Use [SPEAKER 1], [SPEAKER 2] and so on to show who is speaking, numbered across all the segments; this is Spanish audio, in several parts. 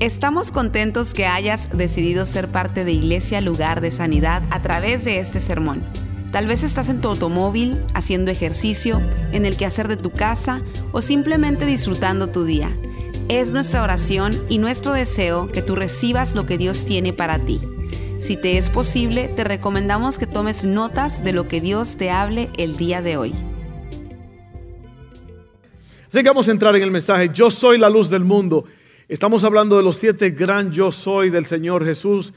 [SPEAKER 1] Estamos contentos que hayas decidido ser parte de Iglesia Lugar de Sanidad a través de este sermón. Tal vez estás en tu automóvil, haciendo ejercicio, en el quehacer de tu casa o simplemente disfrutando tu día. Es nuestra oración y nuestro deseo que tú recibas lo que Dios tiene para ti. Si te es posible, te recomendamos que tomes notas de lo que Dios te hable el día de hoy.
[SPEAKER 2] Así a entrar en el mensaje. Yo soy la luz del mundo. Estamos hablando de los siete gran yo soy del Señor Jesús.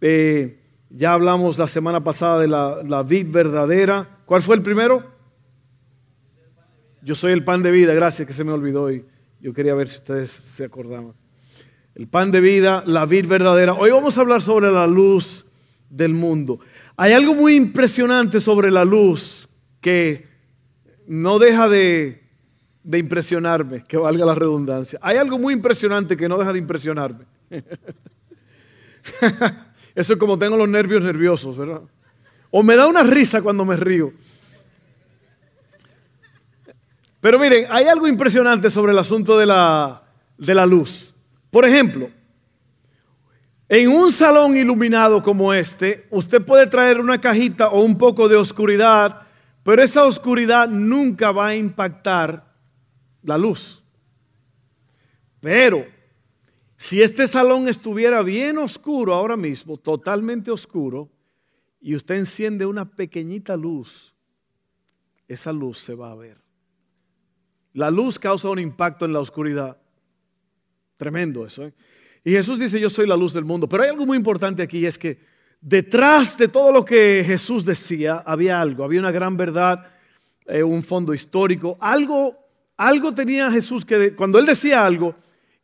[SPEAKER 2] Eh, ya hablamos la semana pasada de la, la vid verdadera. ¿Cuál fue el primero? Yo soy el pan de vida. Gracias que se me olvidó y yo quería ver si ustedes se acordaban el pan de vida, la vid verdadera. Hoy vamos a hablar sobre la luz del mundo. Hay algo muy impresionante sobre la luz que no deja de, de impresionarme, que valga la redundancia. Hay algo muy impresionante que no deja de impresionarme. Eso es como tengo los nervios nerviosos, ¿verdad? O me da una risa cuando me río. Pero miren, hay algo impresionante sobre el asunto de la, de la luz. Por ejemplo, en un salón iluminado como este, usted puede traer una cajita o un poco de oscuridad, pero esa oscuridad nunca va a impactar la luz. Pero si este salón estuviera bien oscuro ahora mismo, totalmente oscuro, y usted enciende una pequeñita luz, esa luz se va a ver. La luz causa un impacto en la oscuridad. Tremendo eso. ¿eh? Y Jesús dice, yo soy la luz del mundo. Pero hay algo muy importante aquí, es que detrás de todo lo que Jesús decía, había algo, había una gran verdad, eh, un fondo histórico. Algo, algo tenía Jesús que cuando él decía algo,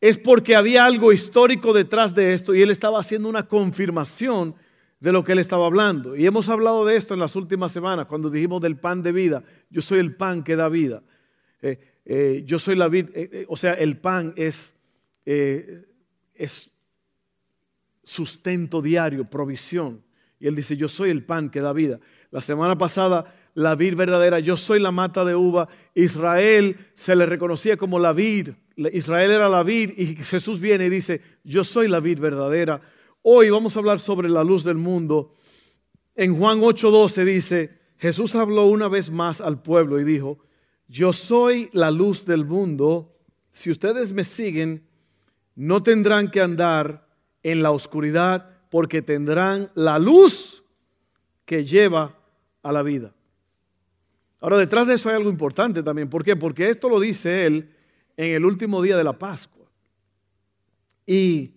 [SPEAKER 2] es porque había algo histórico detrás de esto y él estaba haciendo una confirmación de lo que él estaba hablando. Y hemos hablado de esto en las últimas semanas, cuando dijimos del pan de vida. Yo soy el pan que da vida. Eh, yo soy la vida, o sea, el pan es eh, es sustento diario, provisión. Y él dice, yo soy el pan que da vida. La semana pasada, la vid verdadera, yo soy la mata de uva. Israel se le reconocía como la vid. Israel era la vid y Jesús viene y dice, yo soy la vid verdadera. Hoy vamos a hablar sobre la luz del mundo. En Juan 8:12 dice, Jesús habló una vez más al pueblo y dijo, yo soy la luz del mundo. Si ustedes me siguen, no tendrán que andar en la oscuridad porque tendrán la luz que lleva a la vida. Ahora, detrás de eso hay algo importante también. ¿Por qué? Porque esto lo dice él en el último día de la Pascua. Y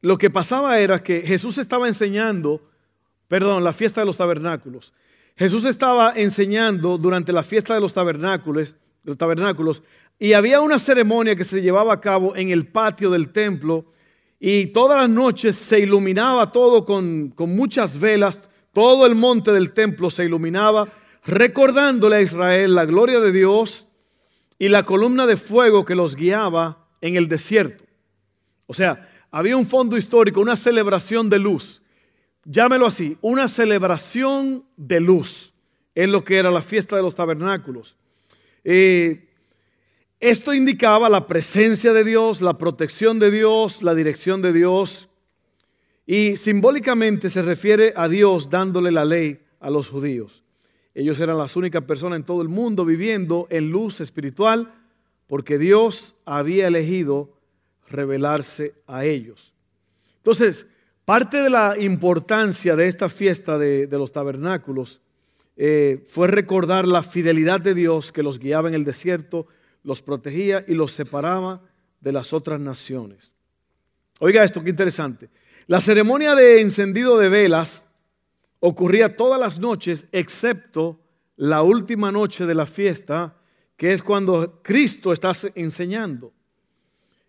[SPEAKER 2] lo que pasaba era que Jesús estaba enseñando, perdón, la fiesta de los tabernáculos. Jesús estaba enseñando durante la fiesta de los tabernáculos, los tabernáculos y había una ceremonia que se llevaba a cabo en el patio del templo y todas las noches se iluminaba todo con, muchas velas, todo el monte del templo se iluminaba, recordándole a Israel la gloria de Dios y la columna de fuego que los guiaba en el desierto. O sea, había un fondo histórico, una celebración de luz. Llámelo así, una celebración de luz. Es lo que era la fiesta de los tabernáculos. Eh, esto indicaba la presencia de Dios, la protección de Dios, la dirección de Dios. Y simbólicamente se refiere a Dios dándole la ley a los judíos. Ellos eran las únicas personas en todo el mundo viviendo en luz espiritual porque Dios había elegido revelarse a ellos. Entonces, parte de la importancia de esta fiesta de, los tabernáculos eh, fue recordar la fidelidad de Dios que los guiaba en el desierto, los protegía y los separaba de las otras naciones. Oiga esto, qué interesante. La ceremonia de encendido de velas ocurría todas las noches, excepto la última noche de la fiesta, que es cuando Cristo está enseñando.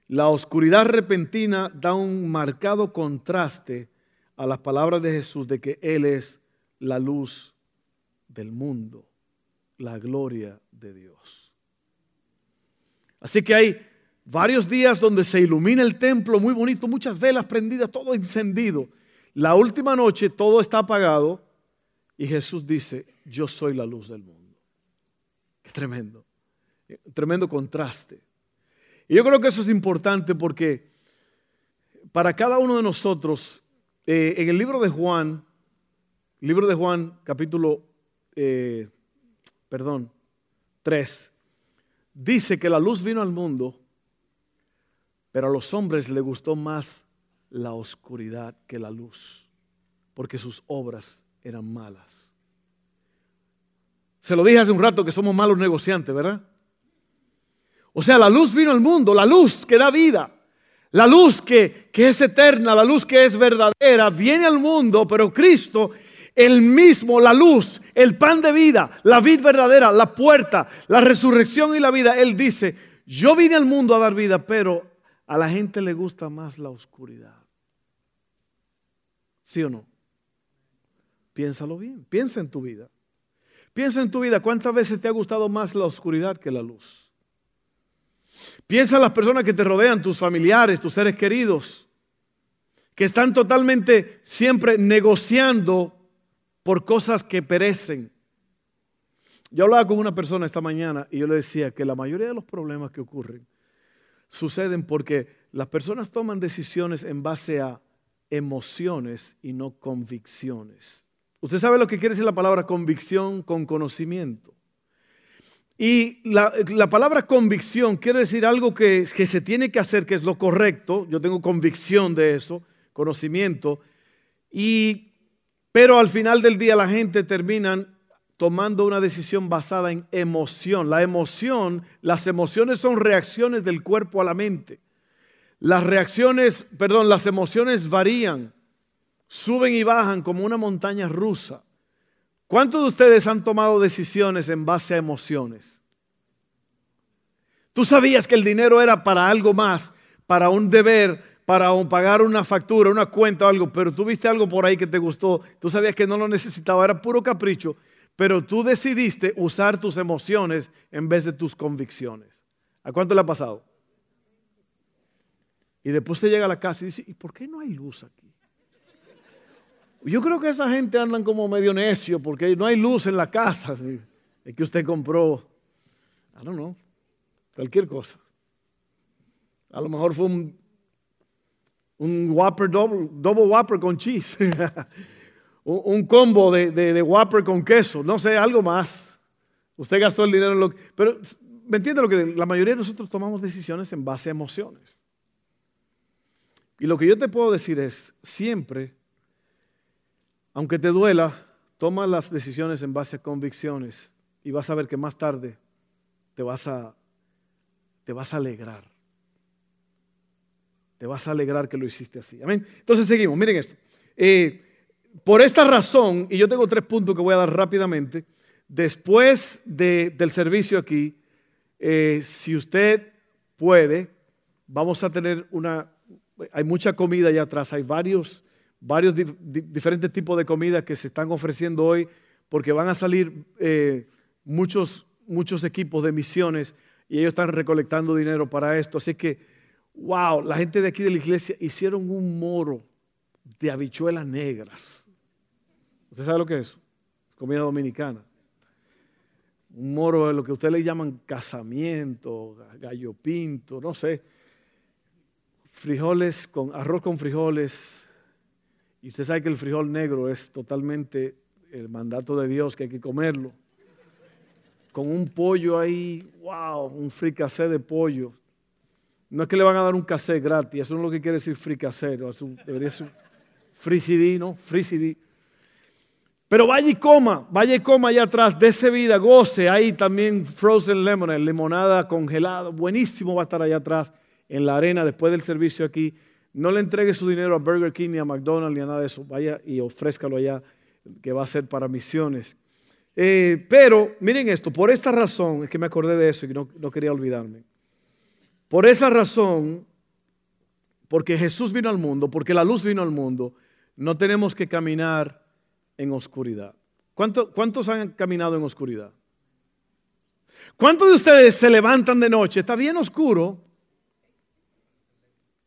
[SPEAKER 2] La oscuridad repentina da un marcado contraste a las palabras de Jesús de que Él es la luz del mundo, la gloria de Dios. Así que hay varios días donde se ilumina el templo, muy bonito, muchas velas prendidas, todo encendido. La última noche todo está apagado y Jesús dice, yo soy la luz del mundo. Qué tremendo, tremendo contraste. Y yo creo que eso es importante porque para cada uno de nosotros, eh, en el libro de Juan, libro de Juan, capítulo, eh, perdón, 3, dice que la luz vino al mundo, pero a los hombres le gustó más la oscuridad que la luz, porque sus obras eran malas. Se lo dije hace un rato que somos malos negociantes, ¿verdad? O sea, la luz vino al mundo, la luz que da vida, la luz que, que es eterna, la luz que es verdadera, viene al mundo, pero Cristo el mismo, la luz, el pan de vida, la vid verdadera, la puerta, la resurrección y la vida. Él dice, yo vine al mundo a dar vida, pero a la gente le gusta más la oscuridad. ¿Sí o no? Piénsalo bien, piensa en tu vida. Piensa en tu vida, ¿cuántas veces te ha gustado más la oscuridad que la luz? Piensa en las personas que te rodean, tus familiares, tus seres queridos, que están totalmente siempre negociando por cosas que perecen. Yo hablaba con una persona esta mañana y yo le decía que la mayoría de los problemas que ocurren suceden porque las personas toman decisiones en base a emociones y no convicciones. Usted sabe lo que quiere decir la palabra convicción con conocimiento. Y la, palabra convicción quiere decir algo que, que se tiene que hacer, que es lo correcto. Yo tengo convicción de eso, conocimiento. Y pero al final del día la gente termina tomando una decisión basada en emoción. La emoción, las emociones son reacciones del cuerpo a la mente. Las reacciones, perdón, las emociones varían, suben y bajan como una montaña rusa. ¿Cuántos de ustedes han tomado decisiones en base a emociones? Tú sabías que el dinero era para algo más, para un deber, para pagar una factura, una cuenta o algo, pero tú viste algo por ahí que te gustó, tú sabías que no lo necesitaba, era puro capricho, pero tú decidiste usar tus emociones en vez de tus convicciones. ¿A cuánto le ha pasado? Y después te llega a la casa y dice, ¿y por qué no hay luz aquí? Yo creo que esa gente andan como medio necio porque no hay luz en la casa. Es que usted compró, I don't know, cualquier cosa. A lo mejor fue un un Whopper double, double Whopper con cheese, un, combo de, de, Whopper con queso, no sé, algo más. Usted gastó el dinero en lo que... Pero, ¿me entiende lo que la mayoría de nosotros tomamos decisiones en base a emociones? Y lo que yo te puedo decir es, siempre, aunque te duela, toma las decisiones en base a convicciones y vas a ver que más tarde te vas a, te vas a alegrar te vas a alegrar que lo hiciste así. Amén. Entonces seguimos, miren esto. Eh, por esta razón, y yo tengo tres puntos que voy a dar rápidamente, después del servicio aquí, eh, si usted puede, vamos a tener una, hay mucha comida allá atrás, hay varios, varios diferentes tipos de comida que se están ofreciendo hoy, porque van a salir eh, muchos, muchos equipos de misiones y ellos están recolectando dinero para esto. Así que wow, la gente de aquí de la iglesia hicieron un moro de habichuelas negras. ¿Usted sabe lo que es? Comida dominicana. Un moro de lo que ustedes le llaman casamiento, gallo pinto, no sé. Frijoles con arroz con frijoles. Y usted sabe que el frijol negro es totalmente el mandato de Dios que hay que comerlo. Con un pollo ahí, wow, un fricacé de pollo. No es que le van a dar un cassette gratis, eso no es lo que quiere decir free debería ser CD, ¿no? Pero vaya y coma, vaya y coma allá atrás, de esa vida, goce. Ahí también frozen lemonade, limonada congelada, buenísimo va a estar allá atrás en la arena después del servicio aquí. No le entregue su dinero a Burger King ni a McDonald's ni a nada de eso. Vaya y ofrézcalo allá, que va a ser para misiones. Eh, pero miren esto, por esta razón es que me acordé de eso y no quería olvidarme. Por esa razón, porque Jesús vino al mundo, porque la luz vino al mundo, no tenemos que caminar en oscuridad. ¿Cuántos han caminado en oscuridad? ¿Cuántos de ustedes se levantan de noche? Está bien oscuro,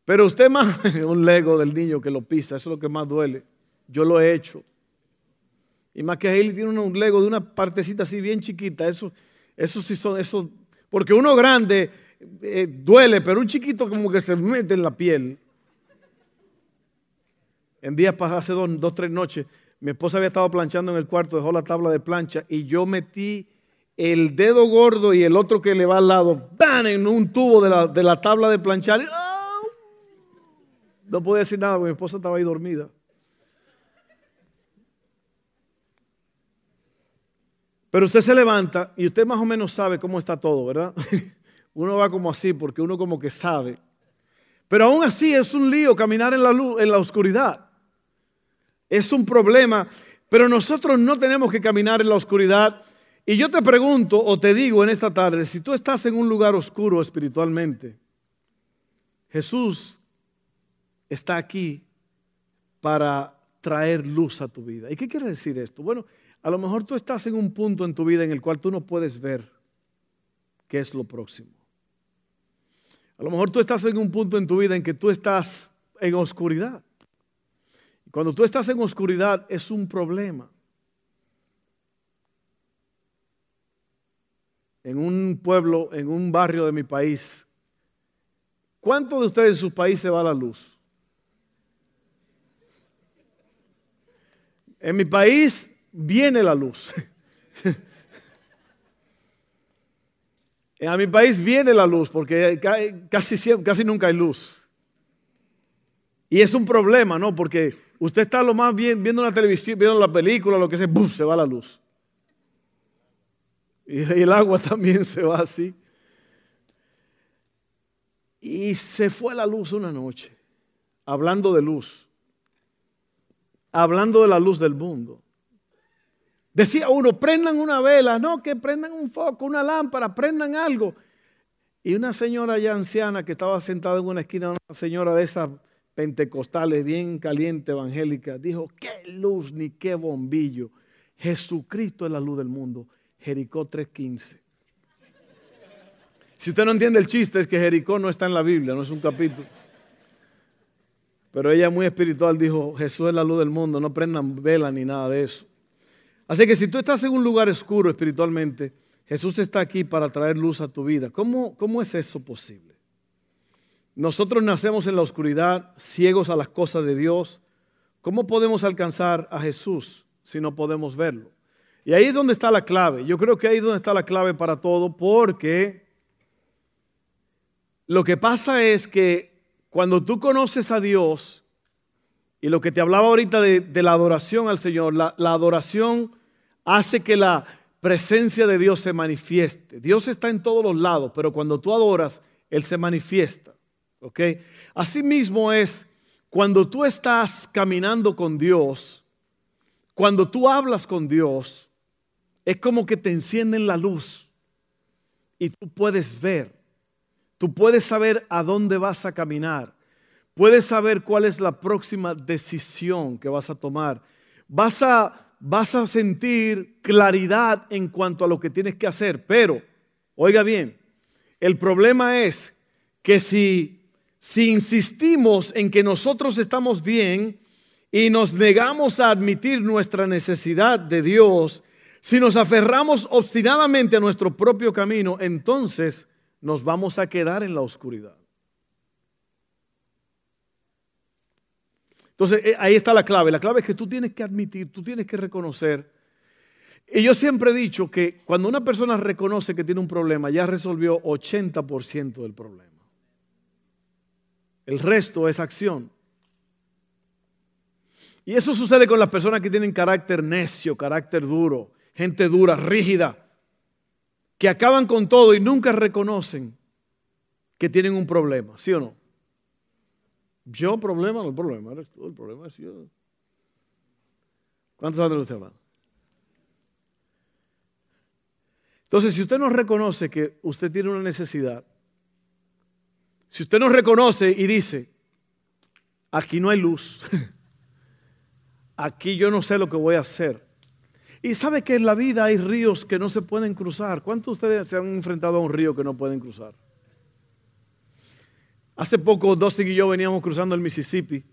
[SPEAKER 2] pero usted más un lego del niño que lo pisa, eso es lo que más duele. Yo lo he hecho. Y más que él tiene un lego de una partecita así bien chiquita, eso, eso sí son, eso, porque uno grande eh, duele, pero un chiquito como que se mete en la piel. En días pasados, hace dos, dos, tres noches, mi esposa había estado planchando en el cuarto, dejó la tabla de plancha y yo metí el dedo gordo y el otro que le va al lado, ¡bam! en un tubo de la, de la tabla de planchar. ¡Ah! No podía decir nada porque mi esposa estaba ahí dormida. Pero usted se levanta y usted más o menos sabe cómo está todo, ¿verdad? Uno va como así porque uno como que sabe. Pero aún así es un lío caminar en la luz, en la oscuridad. Es un problema, pero nosotros no tenemos que caminar en la oscuridad. Y yo te pregunto o te digo en esta tarde, si tú estás en un lugar oscuro espiritualmente, Jesús está aquí para traer luz a tu vida. ¿Y qué quiere decir esto? Bueno, a lo mejor tú estás en un punto en tu vida en el cual tú no puedes ver qué es lo próximo. A lo mejor tú estás en un punto en tu vida en que tú estás en oscuridad. Y cuando tú estás en oscuridad es un problema. En un pueblo, en un barrio de mi país, ¿cuántos de ustedes en sus países va la luz? En mi país viene la luz. A mi país viene la luz porque casi, nunca hay luz. Y es un problema, ¿no? Porque usted está lo más bien viendo la televisión, viendo la película, lo que sea, ¡buf! se va la luz. Y el agua también se va así. Y se fue la luz una noche, hablando de luz, hablando de la luz del mundo. Decía uno, prendan una vela, no, que prendan un foco, una lámpara, prendan algo. Y una señora ya anciana que estaba sentada en una esquina, una señora de esas pentecostales, bien caliente, evangélica, dijo, qué luz ni qué bombillo. Jesucristo es la luz del mundo. Jericó 3.15. Si usted no entiende el chiste, es que Jericó no está en la Biblia, no es un capítulo. Pero ella muy espiritual dijo, Jesús es la luz del mundo, no prendan vela ni nada de eso. Así que si tú estás en un lugar oscuro espiritualmente, Jesús está aquí para traer luz a tu vida. ¿Cómo, cómo es eso posible? Nosotros nacemos en la oscuridad, ciegos a las cosas de Dios. ¿Cómo podemos alcanzar a Jesús si no podemos verlo? Y ahí es donde está la clave. Yo creo que ahí es donde está la clave para todo, porque lo que pasa es que cuando tú conoces a Dios, y lo que te hablaba ahorita de, la adoración al Señor, la, la adoración hace que la presencia de Dios se manifieste. Dios está en todos los lados, pero cuando tú adoras, Él se manifiesta. ¿Ok? Asimismo es cuando tú estás caminando con Dios, cuando tú hablas con Dios, es como que te encienden la luz y tú puedes ver, tú puedes saber a dónde vas a caminar. Puedes saber cuál es la próxima decisión que vas a tomar. Vas a, vas a sentir claridad en cuanto a lo que tienes que hacer. Pero, oiga bien, el problema es que si, si insistimos en que nosotros estamos bien y nos negamos a admitir nuestra necesidad de Dios, si nos aferramos obstinadamente a nuestro propio camino, entonces nos vamos a quedar en la oscuridad. Entonces, eh, ahí está la clave. La clave es que tú tienes que admitir, tú tienes que reconocer. Y yo siempre he dicho que cuando una persona reconoce que tiene un problema, ya resolvió 80% del problema. El resto es acción. Y eso sucede con las personas que tienen carácter necio, carácter duro, gente dura, rígida, que acaban con todo y nunca reconocen que tienen un problema, ¿sí o no? Yo problema, no problema, eres tú, el problema es yo. ¿Cuántos años usted hermano? Entonces, si usted no reconoce que usted tiene una necesidad, si usted no reconoce y dice, aquí no hay luz, aquí yo no sé lo que voy a hacer. Y sabe que en la vida hay ríos que no se pueden cruzar. ¿Cuántos de ustedes se han enfrentado a un río que no pueden cruzar? Hace poco Dusty y yo veníamos cruzando el Mississippi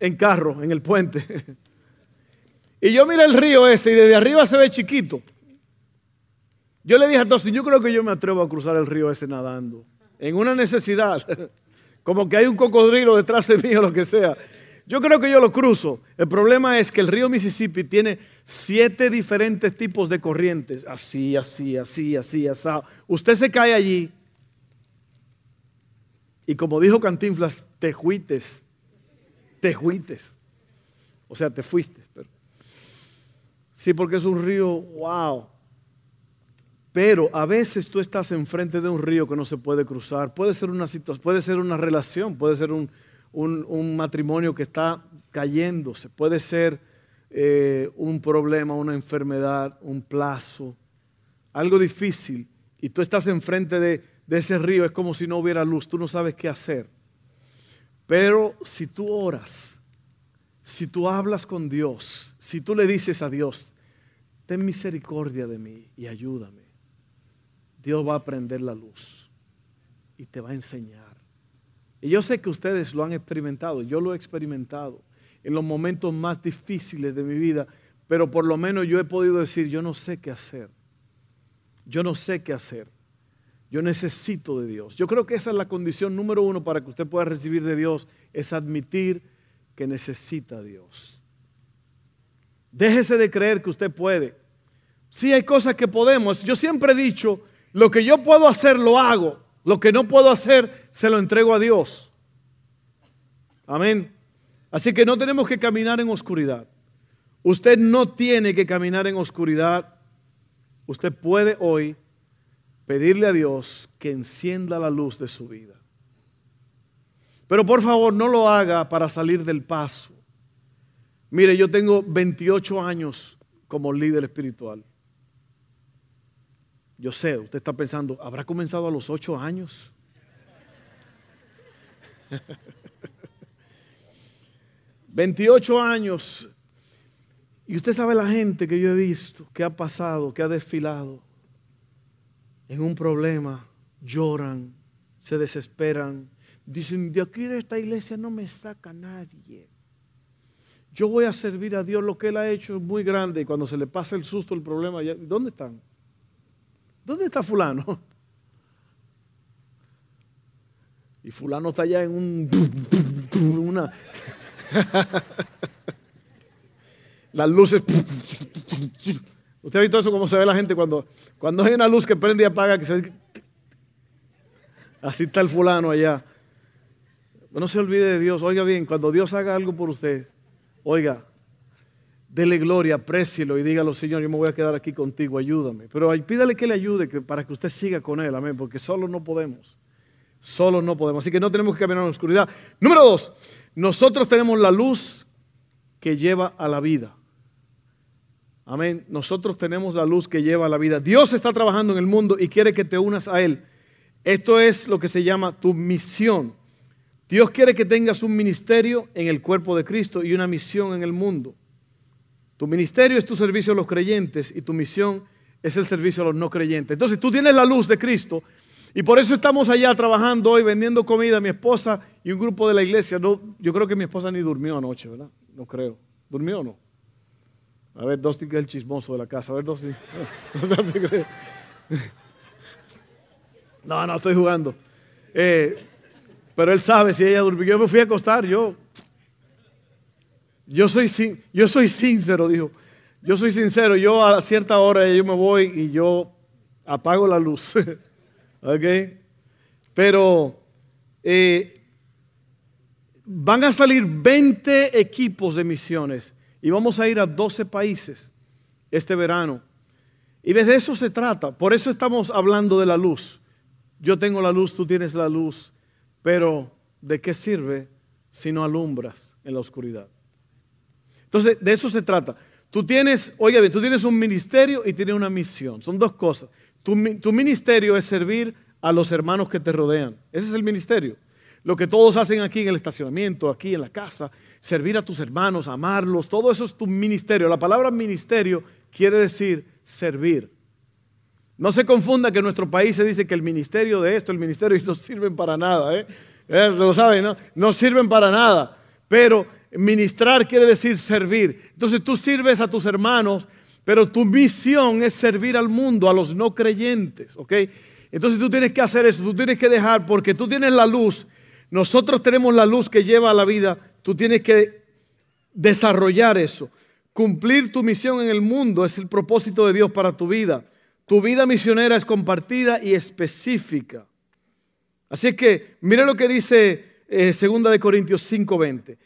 [SPEAKER 2] en carro, en el puente. Y yo miré el río ese y desde arriba se ve chiquito. Yo le dije a Dusty, yo creo que yo me atrevo a cruzar el río ese nadando. En una necesidad. Como que hay un cocodrilo detrás de mí o lo que sea. Yo creo que yo lo cruzo. El problema es que el río Mississippi tiene siete diferentes tipos de corrientes. Así, así, así, así, así. Usted se cae allí y como dijo Cantinflas, te juites, te juites. O sea, te fuiste. Sí, porque es un río, wow. Pero a veces tú estás enfrente de un río que no se puede cruzar. Puede ser una situación, puede ser una relación, puede ser un, matrimonio que está cayéndose, puede ser eh, un problema, una enfermedad, un plazo, algo difícil. Y tú estás enfrente de, de ese río, es como si no hubiera luz, tú no sabes qué hacer. Pero si tú oras, si tú hablas con Dios, si tú le dices a Dios, ten misericordia de mí y ayúdame Dios va a prender la luz y te va a enseñar. Y yo sé que ustedes lo han experimentado, yo lo he experimentado en los momentos más difíciles de mi vida, pero por lo menos yo he podido decir, yo no sé qué hacer. Yo no sé qué hacer. Yo necesito de Dios. Yo creo que esa es la condición número uno para que usted pueda recibir de Dios, es admitir que necesita a Dios. Déjese de creer que usted puede. Sí hay cosas que podemos. Yo siempre he dicho, lo que yo puedo hacer, lo hago. Lo que no puedo hacer, se lo entrego a Dios. Amén. Así que no tenemos que caminar en oscuridad. Usted no tiene que caminar en oscuridad. Usted puede hoy pedirle a Dios que encienda la luz de su vida. Pero por favor, no lo haga para salir del paso. Mire, yo tengo 28 años como líder espiritual. Yo sé, usted está pensando, ¿habrá comenzado a los ocho años? Veintiocho años. Y usted sabe la gente que yo he visto, que ha pasado, que ha desfilado en un problema, lloran, se desesperan, dicen, de aquí de esta iglesia no me saca nadie. Yo voy a servir a Dios, lo que Él ha hecho es muy grande y cuando se le pasa el susto, el problema, ¿dónde están? ¿Dónde está fulano? Y fulano está allá en un... Una... Las luces... ¿Usted ha visto eso cómo se ve la gente cuando, cuando hay una luz que prende y apaga? Así está el fulano allá. No se olvide de Dios. Oiga bien, cuando Dios haga algo por usted, oiga, dele gloria, aprécielo y dígalo, Señor, yo me voy a quedar aquí contigo, ayúdame. Pero pídale que le ayude que, para que usted siga con Él, amén, porque solo no podemos. Solo no podemos. Así que no tenemos que caminar en la oscuridad. Número dos, nosotros tenemos la luz que lleva a la vida. Amén. Nosotros tenemos la luz que lleva a la vida. Dios está trabajando en el mundo y quiere que te unas a Él. Esto es lo que se llama tu misión. Dios quiere que tengas un ministerio en el cuerpo de Cristo y una misión en el mundo. Tu ministerio es tu servicio a los creyentes y tu misión es el servicio a los no creyentes. Entonces tú tienes la luz de Cristo y por eso estamos allá trabajando hoy, vendiendo comida. Mi esposa y un grupo de la iglesia. No, yo creo que mi esposa ni durmió anoche, ¿verdad? No creo. ¿Durmió o no? A ver, Dosti que es el chismoso de la casa. A ver, Dosti. No, no, estoy jugando. Eh, pero él sabe si ella durmió. Yo me fui a acostar, yo yo soy, yo soy sincero, dijo. Yo soy sincero, yo a cierta hora yo me voy y yo apago la luz. ¿Ok? Pero eh, van a salir 20 equipos de misiones y vamos a ir a 12 países este verano. Y de eso se trata. Por eso estamos hablando de la luz. Yo tengo la luz, tú tienes la luz. Pero ¿de qué sirve si no alumbras en la oscuridad? Entonces, de eso se trata. Tú tienes, oiga bien, tú tienes un ministerio y tienes una misión. Son dos cosas. Tu, ministerio es servir a los hermanos que te rodean. Ese es el ministerio. Lo que todos hacen aquí en el estacionamiento, aquí en la casa, servir a tus hermanos, amarlos, todo eso es tu ministerio. La palabra ministerio quiere decir servir. No se confunda que en nuestro país se dice que el ministerio de esto, el ministerio, no sirven para nada. ¿eh? ¿Eh? Lo saben, ¿no? No sirven para nada. Pero Ministrar quiere decir servir. Entonces tú sirves a tus hermanos, pero tu misión es servir al mundo, a los no creyentes, ¿ok? Entonces tú tienes que hacer eso, tú tienes que dejar, porque tú tienes la luz, nosotros tenemos la luz que lleva a la vida, tú tienes que desarrollar eso. Cumplir tu misión en el mundo es el propósito de Dios para tu vida. Tu vida misionera es compartida y específica. Así que mire lo que dice eh, 2 de Corintios 5:20.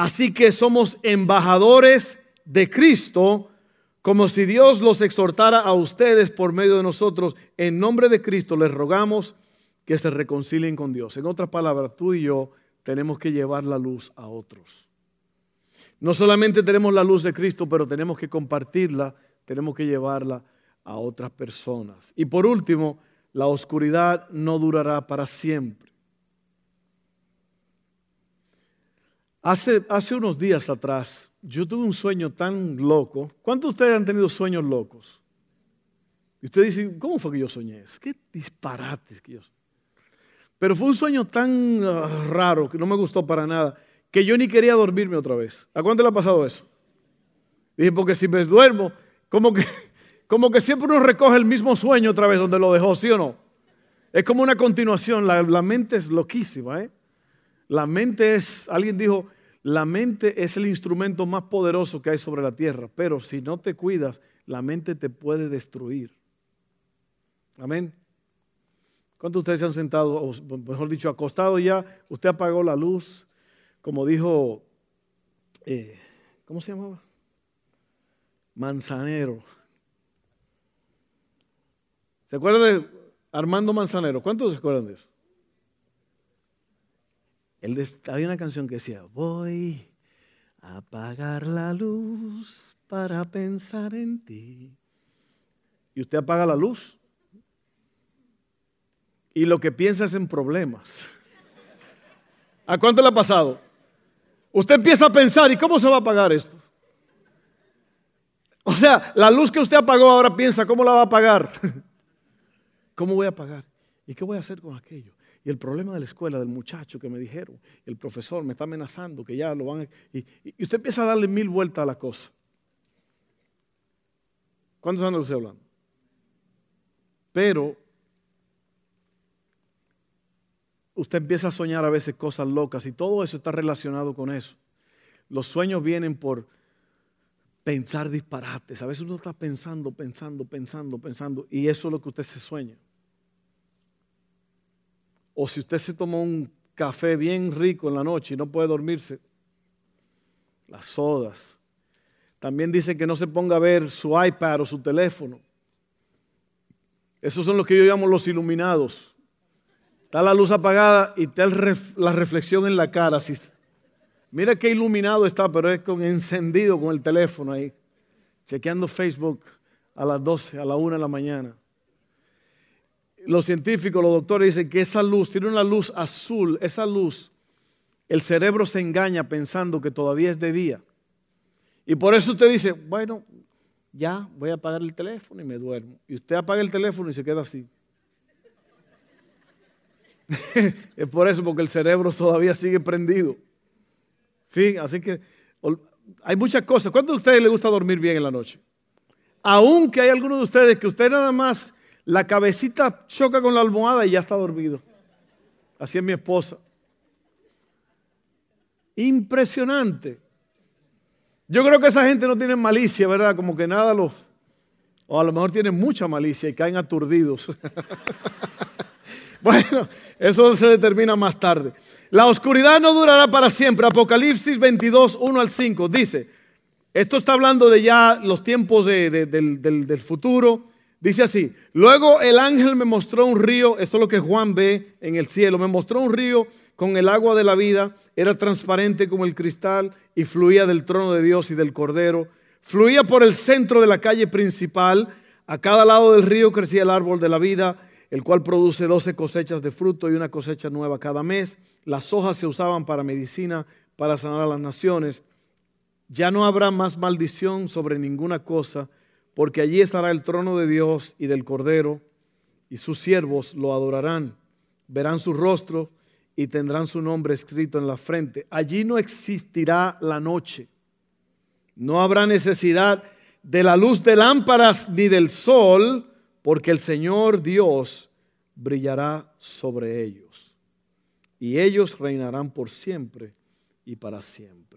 [SPEAKER 2] Así que somos embajadores de Cristo, como si Dios los exhortara a ustedes por medio de nosotros. En nombre de Cristo les rogamos que se reconcilien con Dios. En otras palabras, tú y yo tenemos que llevar la luz a otros. No solamente tenemos la luz de Cristo, pero tenemos que compartirla, tenemos que llevarla a otras personas. Y por último, la oscuridad no durará para siempre. Hace, hace unos días atrás, yo tuve un sueño tan loco. ¿Cuántos de ustedes han tenido sueños locos? Y ustedes dicen, ¿cómo fue que yo soñé eso? ¿Qué disparates que yo Pero fue un sueño tan ah, raro que no me gustó para nada, que yo ni quería dormirme otra vez. ¿A cuánto le ha pasado eso? Dije, porque si me duermo, como que como que siempre uno recoge el mismo sueño otra vez donde lo dejó, ¿sí o no? Es como una continuación, la, mente es loquísima, ¿eh? La mente es, alguien dijo, la mente es el instrumento más poderoso que hay sobre la tierra, pero si no te cuidas, la mente te puede destruir. Amén. ¿Cuántos de ustedes se han sentado, o mejor dicho, acostado ya? Usted apagó la luz, como dijo, eh, ¿cómo se llamaba? Manzanero. ¿Se acuerdan de Armando Manzanero? ¿Cuántos se acuerdan de eso? Él, había una canción que decía, voy a apagar la luz para pensar en ti. Y usted apaga la luz. Y lo que piensa es en problemas. ¿A cuánto le ha pasado? Usted empieza a pensar, ¿y cómo se va a apagar esto? O sea, la luz que usted apagó ahora piensa, ¿cómo la va a apagar? ¿Cómo voy a pagar? ¿Y qué voy a hacer con aquello? Y el problema de la escuela, del muchacho que me dijeron, el profesor me está amenazando que ya lo van a... Y, usted empieza a darle mil vueltas a la cosa. ¿Cuántos años usted hablando? Pero usted empieza a soñar a veces cosas locas y todo eso está relacionado con eso. Los sueños vienen por pensar disparates. A veces uno está pensando, pensando, pensando, pensando y eso es lo que usted se sueña. O si usted se tomó un café bien rico en la noche y no puede dormirse, las sodas. También dice que no se ponga a ver su iPad o su teléfono. Esos son los que yo llamo los iluminados. Está la luz apagada y está la reflexión en la cara. Mira qué iluminado está, pero es con encendido con el teléfono ahí, chequeando Facebook a las 12, a la 1 de la mañana los científicos, los doctores dicen que esa luz tiene una luz azul, esa luz, el cerebro se engaña pensando que todavía es de día. Y por eso usted dice, bueno, ya voy a apagar el teléfono y me duermo. Y usted apaga el teléfono y se queda así. es por eso, porque el cerebro todavía sigue prendido. Sí, así que hay muchas cosas. ¿Cuántos de ustedes les gusta dormir bien en la noche? Aunque hay algunos de ustedes que usted nada más la cabecita choca con la almohada y ya está dormido. Así es mi esposa. Impresionante. Yo creo que esa gente no tiene malicia, ¿verdad? Como que nada los... O a lo mejor tienen mucha malicia y caen aturdidos. bueno, eso se determina más tarde. La oscuridad no durará para siempre. Apocalipsis 22, 1 al 5 dice, esto está hablando de ya los tiempos del, del futuro Dice así, luego el ángel me mostró un río, esto es lo que Juan ve en el cielo, me mostró un río con el agua de la vida, era transparente como el cristal y fluía del trono de Dios y del Cordero, fluía por el centro de la calle principal, a cada lado del río crecía el árbol de la vida, el cual produce doce cosechas de fruto y una cosecha nueva cada mes, las hojas se usaban para medicina, para sanar a las naciones, ya no habrá más maldición sobre ninguna cosa, porque allí estará el trono de Dios y del Cordero, y sus siervos lo adorarán, verán su rostro y tendrán su nombre escrito en la frente. Allí no existirá la noche, no habrá necesidad de la luz de lámparas ni del sol, porque el Señor Dios brillará sobre ellos, y ellos reinarán por siempre y para siempre.